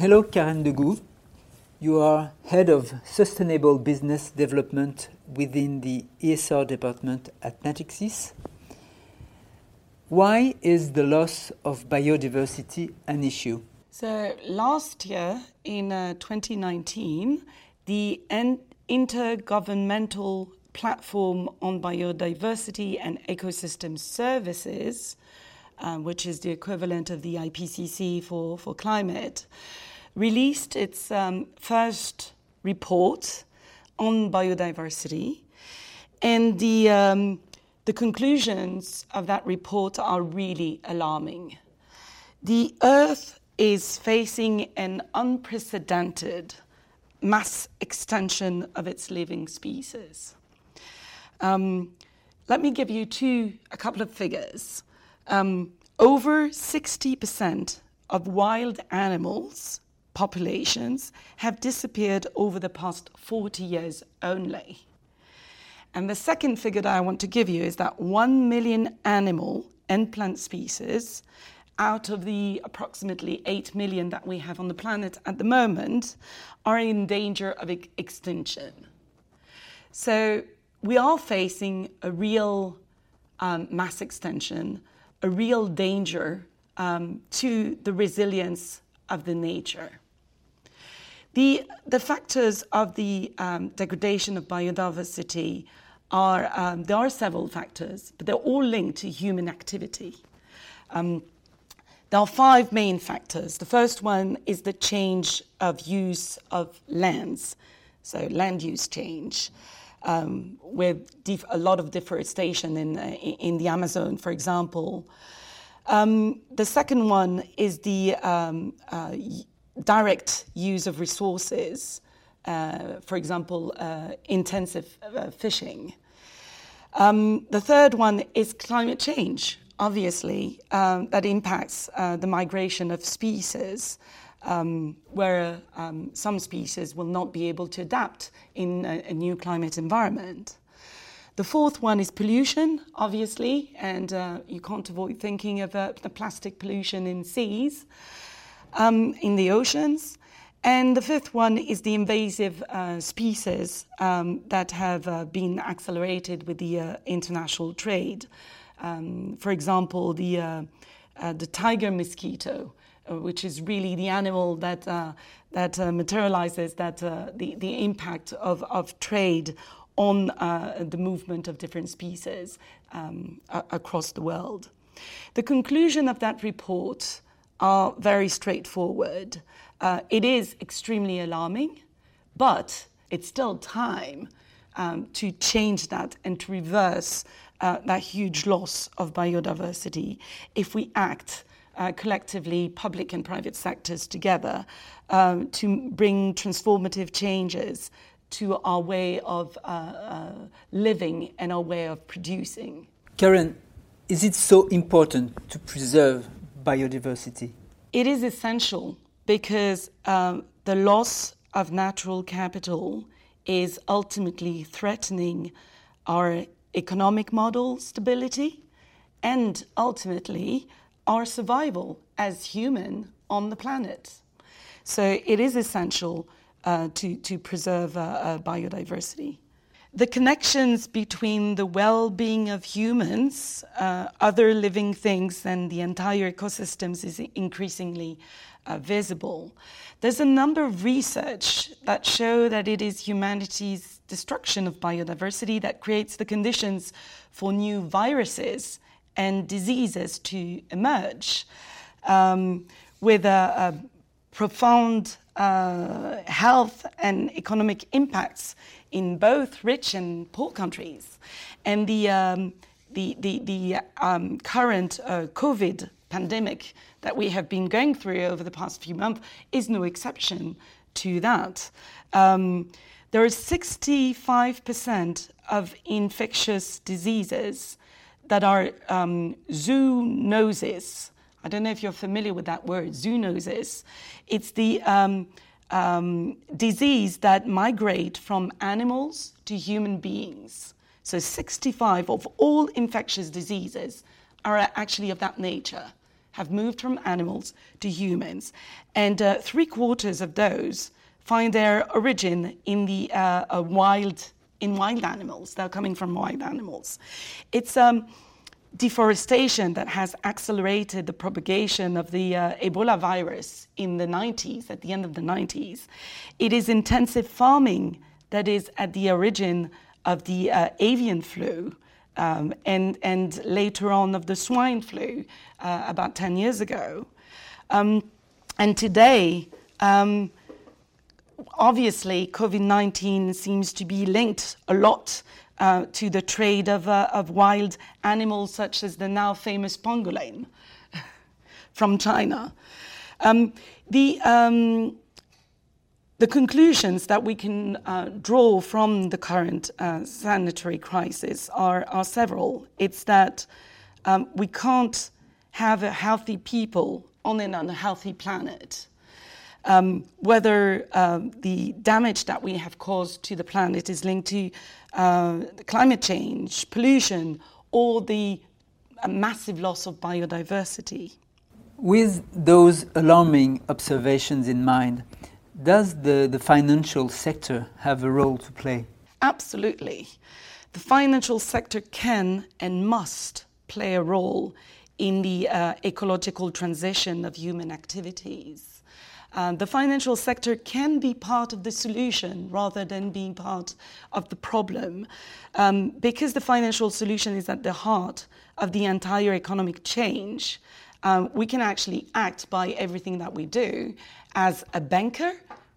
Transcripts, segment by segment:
Hello, Karen Degouve. You are head of sustainable business development within the ESR department at Natixis. Why is the loss of biodiversity an issue? So, last year in uh, 2019, the Intergovernmental Platform on Biodiversity and Ecosystem Services, uh, which is the equivalent of the IPCC for, for climate, released its um, first report on biodiversity. And the, um, the conclusions of that report are really alarming. The Earth is facing an unprecedented mass extension of its living species. Um, let me give you two, a couple of figures. Um, over 60% of wild animals populations have disappeared over the past 40 years only. And the second figure that I want to give you is that 1 million animal and plant species out of the approximately 8 million that we have on the planet at the moment are in danger of ex- extinction. So we are facing a real um, mass extinction, a real danger um, to the resilience of the nature. The, the factors of the um, degradation of biodiversity are, um, there are several factors, but they're all linked to human activity. Um, there are five main factors. The first one is the change of use of lands, so land use change, um, with def- a lot of deforestation in, uh, in the Amazon, for example. Um, the second one is the um, uh, direct use of resources, uh, for example, uh, intensive uh, fishing. Um, the third one is climate change, obviously, um, that impacts uh, the migration of species. Um, where um, some species will not be able to adapt in a, a, new climate environment. The fourth one is pollution, obviously, and uh, you can't avoid thinking of uh, the plastic pollution in seas um, in the oceans. And the fifth one is the invasive uh, species um, that have uh, been accelerated with the uh, international trade. Um, for example, the, uh, uh, the tiger mosquito, uh, which is really the animal that, that materializes that, the, the impact of, of trade on the movement of different species um, across the world. The conclusion of that report are very straightforward. Uh, it is extremely alarming, but it's still time um, to change that and to reverse uh, that huge loss of biodiversity if we act uh, collectively, public and private sectors together, um, to bring transformative changes to our way of uh, uh, living and our way of producing. Karen, is it so important to preserve biodiversity? It is essential because um, the loss of natural capital is ultimately threatening our economic model stability and ultimately our survival as human on the planet. So it is essential uh, to, to preserve uh, uh, biodiversity the connections between the well being of humans, uh, other living things, and the entire ecosystems is increasingly uh, visible. There's a number of research that show that it is humanity's destruction of biodiversity that creates the conditions for new viruses and diseases to emerge um, with a, a profound uh, health and economic impacts in both rich and poor countries. And the, um, the, the, the um, current uh, COVID pandemic that we have been going through over the past few months is no exception to that. Um, there is 65% of infectious diseases that are um, zoonoses. I don't know if you're familiar with that word, zoonosis. It's the um, um, disease that migrate from animals to human beings. So 65 of all infectious diseases are actually of that nature. have moved from animals to humans, and uh, three quarters of those find their origin in the uh, wild in wild animals. They're coming from wild animals. It's um, deforestation that has accelerated the propagation of the uh, Ebola virus in the 90s, at the end of the 90s. It is intensive farming that is at the origin of the uh, avian flu. Um, and, and later on of the swine flu uh, about 10 years ago. Um, and today, um, obviously, COVID 19 seems to be linked a lot uh, to the trade of, uh, of wild animals, such as the now famous pangolin from China. Um, the, um, the conclusions that we can uh, draw from the current uh, sanitary crisis are, are, several. It's that um, we can't have a healthy people on an unhealthy planet. Um, whether uh, the damage that we have caused to the planet is linked to uh, climate change, pollution, or the massive loss of biodiversity. With those alarming observations in mind, does the, the financial sector have a role to play? Absolutely. The financial sector can and must play a role in the uh, ecological transition of human activities. Um, the financial sector can be part of the solution rather than being part of the problem, um, because the financial solution is at the heart of the entire economic change. Um, we can actually act by everything that we do as a banker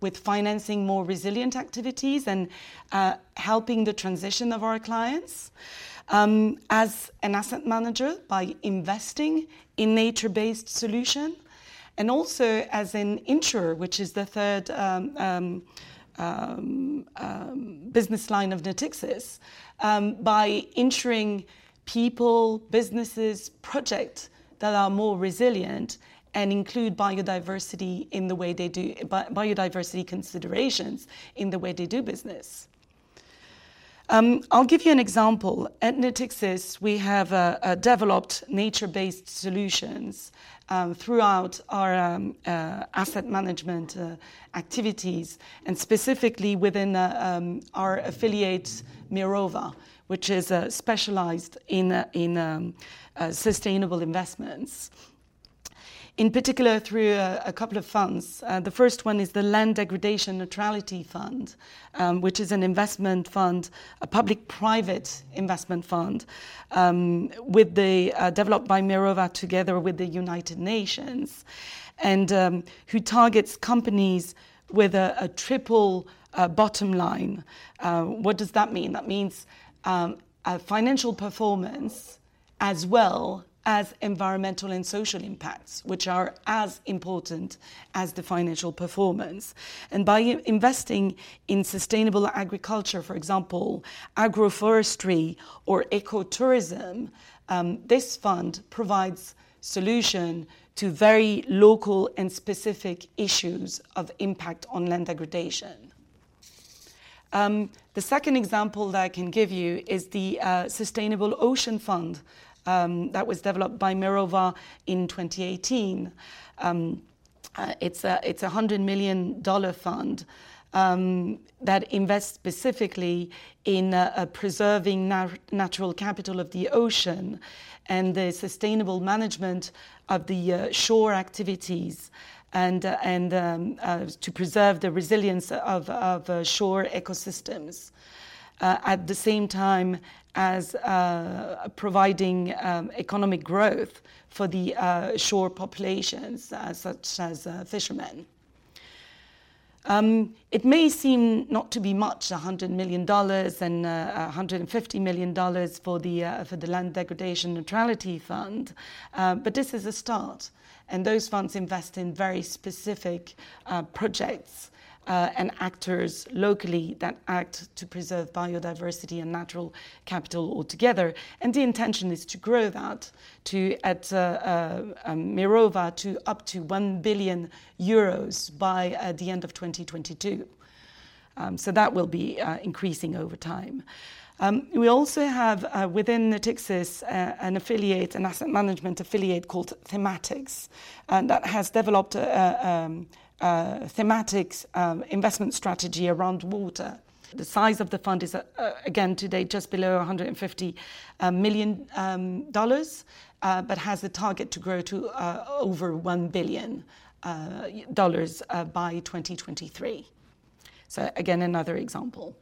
with financing more resilient activities and uh, helping the transition of our clients. Um, as an asset manager, by investing in nature based solution, and also as an insurer, which is the third um, um, um, um business line of Natixis, um, by insuring people, businesses, projects that are more resilient and include biodiversity in the way they do biodiversity considerations in the way they do business. Um, I'll give you an example. At Natixis, we have uh, uh, developed nature-based solutions um, throughout our um, uh, asset management uh, activities, and specifically within uh, um, our affiliate Mirova, which is uh, specialized in, in um, sustainable investments in particular through a, a couple of funds. Uh, the first one is the Land Degradation Neutrality Fund, um, which is an investment fund, a public-private investment fund, um, with the uh, developed by Mirova together with the United Nations, and um, who targets companies with a, a triple uh, bottom line. Uh, what does that mean? That means um, financial performance as well as environmental and social impacts, which are as important as the financial performance. And by investing in sustainable agriculture, for example, agroforestry or ecotourism, um, this fund provides solution to very local and specific issues of impact on land degradation. Um, the second example that I can give you is the uh, Sustainable Ocean Fund, um, that was developed by Mirova in 2018. Um, uh, it's a it's a hundred million dollar fund um, that invests specifically in uh, uh, preserving nat- natural capital of the ocean and the sustainable management of the uh, shore activities and, uh, and um, uh, to preserve the resilience of, of uh, shore ecosystems. At the same time as uh, providing um, economic growth for the uh, shore populations, uh, such as uh, fishermen. Um, it may seem not to be much, $100 million and $150 uh, for the, uh, for the Land Degradation Neutrality Fund, but this is a start. And those funds invest in very specific projects uh, and actors locally that act to preserve biodiversity and natural capital altogether. And the intention is to grow that to at uh, uh, um, Mirova to up to 1 billion euros by uh, the end of 2022. Um, so that will be uh, increasing over time. Um, we also have uh, within Natixis uh, an affiliate, an asset management affiliate called Thematics, and that has developed a, um, a thematics um, investment strategy around water. The size of the fund is, uh, again, today just below 150 uh, million um, dollars, uh, but has the target to grow to uh, over 1 billion dollars by 2023. So, again, another example.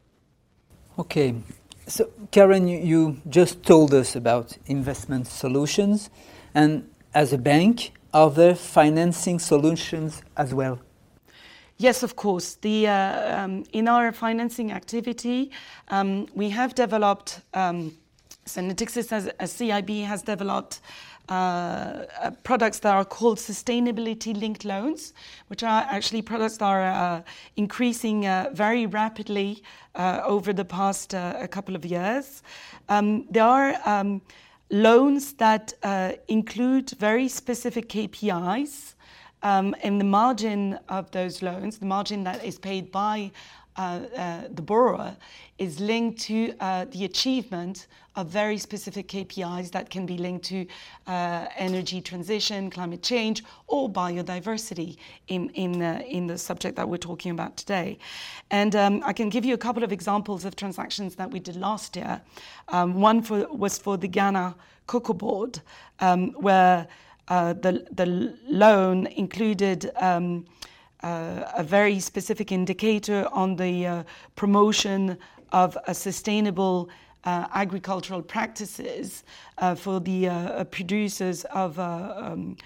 Okay, so, Karen, you, just told us about investment solutions, and as a bank, are there financing solutions as well? Yes, of course. The, uh, um, in our financing activity, um, we have developed, um, so Natixis as a CIB has developed uh, uh, products that are called sustainability linked loans, which are actually products that are uh, increasing uh, very rapidly over the past a couple of years. Um, there are um, loans that include very specific KPIs. Um, and the margin of those loans, the margin that is paid by uh, uh, the borrower is linked to uh, the achievement of very specific KPIs that can be linked to uh, energy transition, climate change, or biodiversity in, in, in the subject that we're talking about today. And um, I can give you a couple of examples of transactions that we did last year. Um, one for, was for the Ghana Cocoa Board, um, where uh, the, the loan included um, uh, a very specific indicator on the uh, promotion of a sustainable uh, agricultural practices uh, for the uh, producers of um,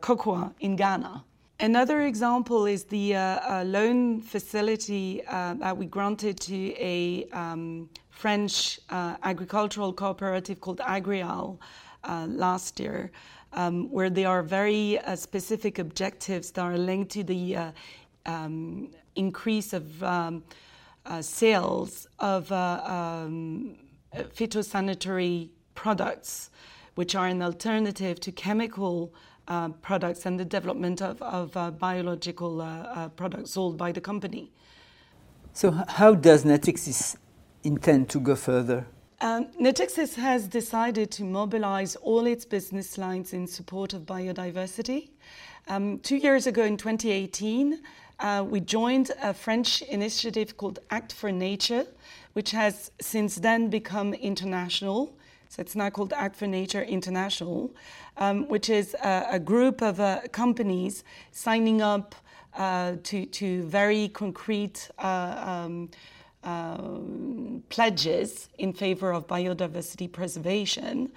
cocoa in Ghana. Another example is the loan facility that we granted to a um, French agricultural cooperative called Agrial last year um, where there are very uh, specific objectives that are linked to the uh, um, increase of um, uh, sales of uh, um, phytosanitary products, which are an alternative to chemical uh, products and the development of, of uh, biological products sold by the company. So, how does Natixis intend to go further? Um, Natixis has decided to mobilize all its business lines in support of biodiversity. Um, two years ago, in 2018, uh, we joined a French initiative called Act for Nature, which has since then become international. So it's now called Act for Nature International, um, which is a, a group of uh, companies signing up uh, to, to very concrete uh, um, um, pledges in favor of biodiversity preservation.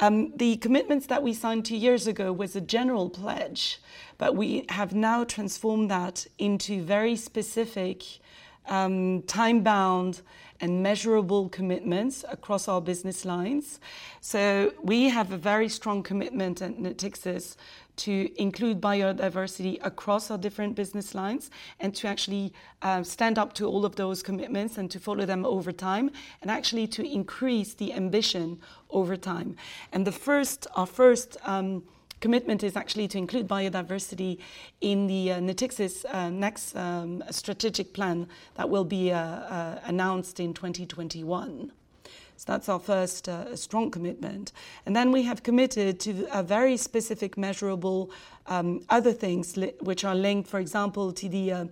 Um, the commitments that we signed two years ago was a general pledge, but we have now transformed that into very specific, um, time bound, and measurable commitments across our business lines. So we have a very strong commitment at Natixis to include biodiversity across our different business lines and to actually uh, stand up to all of those commitments and to follow them over time and actually to increase the ambition over time. And the first, our first um, commitment is actually to include biodiversity in the uh, Natixis uh, next um, strategic plan that will be uh, uh announced in 2021. So that's our first uh, strong commitment. And then we have committed to a very specific, measurable um, other things li- which are linked, for example, to the uh,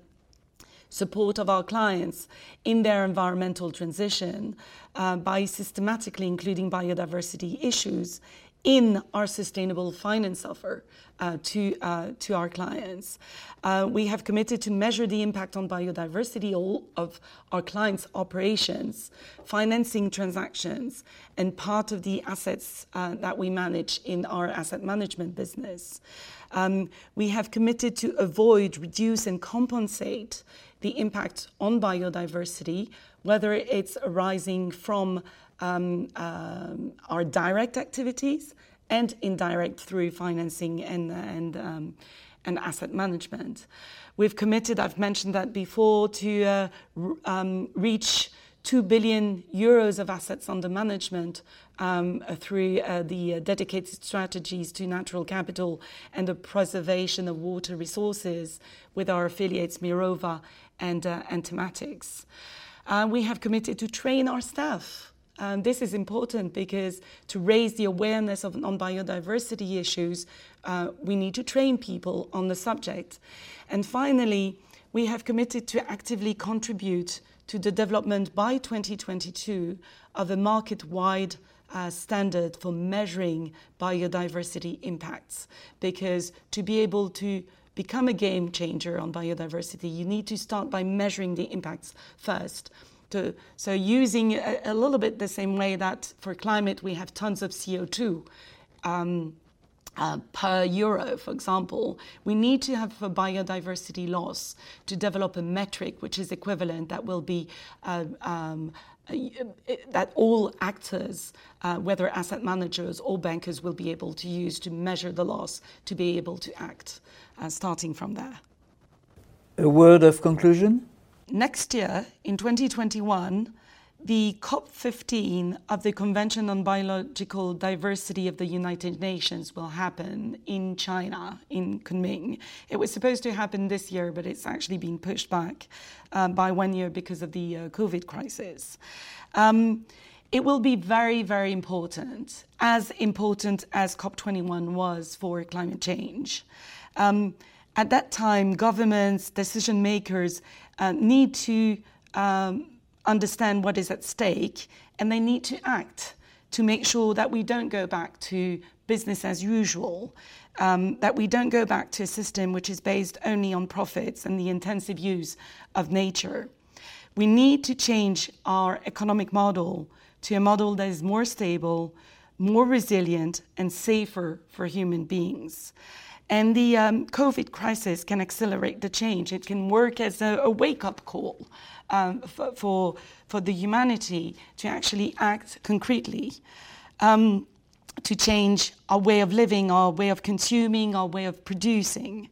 support of our clients in their environmental transition uh, by systematically including biodiversity issues in our sustainable finance offer uh, to, uh, to our clients. Uh, we have committed to measure the impact on biodiversity of our clients' operations, financing transactions, and part of the assets uh, that we manage in our asset management business. Um, we have committed to avoid, reduce, and compensate the impact on biodiversity, whether it's arising from um, um, our direct activities and indirect through financing and, and, um, and asset management. We've committed, I've mentioned that before, to uh, um, reach 2 billion euros of assets under management um, through uh, the uh, dedicated strategies to natural capital and the preservation of water resources with our affiliates Mirova and, uh, and Thematics. Uh, we have committed to train our staff Um, this is important because to raise the awareness of on biodiversity issues, uh, we need to train people on the subject. And finally, we have committed to actively contribute to the development by 2022 of a market-wide uh, standard for measuring biodiversity impacts. Because to be able to become a game changer on biodiversity, you need to start by measuring the impacts first. To, so using a, a, little bit the same way that for climate we have tons of CO2 um, uh, per euro, for example, we need to have a biodiversity loss to develop a metric which is equivalent that will be uh, um, that all actors, uh, whether asset managers or bankers, will be able to use to measure the loss to be able to act, uh, starting from there. A word of conclusion? Next year, in 2021, the COP15 of the Convention on Biological Diversity of the United Nations will happen in China, in Kunming. It was supposed to happen this year, but it's actually been pushed back uh, by one year because of the uh, COVID crisis. Um, it will be very, very important, as important as COP21 was for climate change. Um, at that time, governments, decision makers uh, need to um, understand what is at stake and they need to act to make sure that we don't go back to business as usual, um, that we don't go back to a system which is based only on profits and the intensive use of nature. We need to change our economic model to a model that is more stable, more resilient, and safer for human beings. And the um, COVID crisis can accelerate the change. It can work as a, a wake up call um, for, for, for, the humanity to actually act concretely, um, to change our way of living, our way of consuming, our way of producing.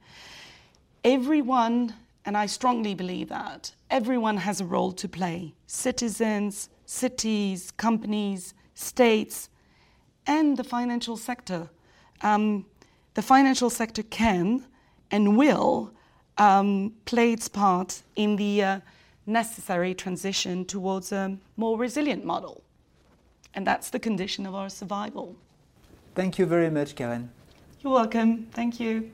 Everyone, and I strongly believe that, everyone has a role to play citizens, cities, companies, states, and the financial sector. Um, the financial sector can and will um, play its part in the uh, necessary transition towards a more resilient model. And that's the condition of our survival. Thank you very much, Karen. You're welcome. Thank you.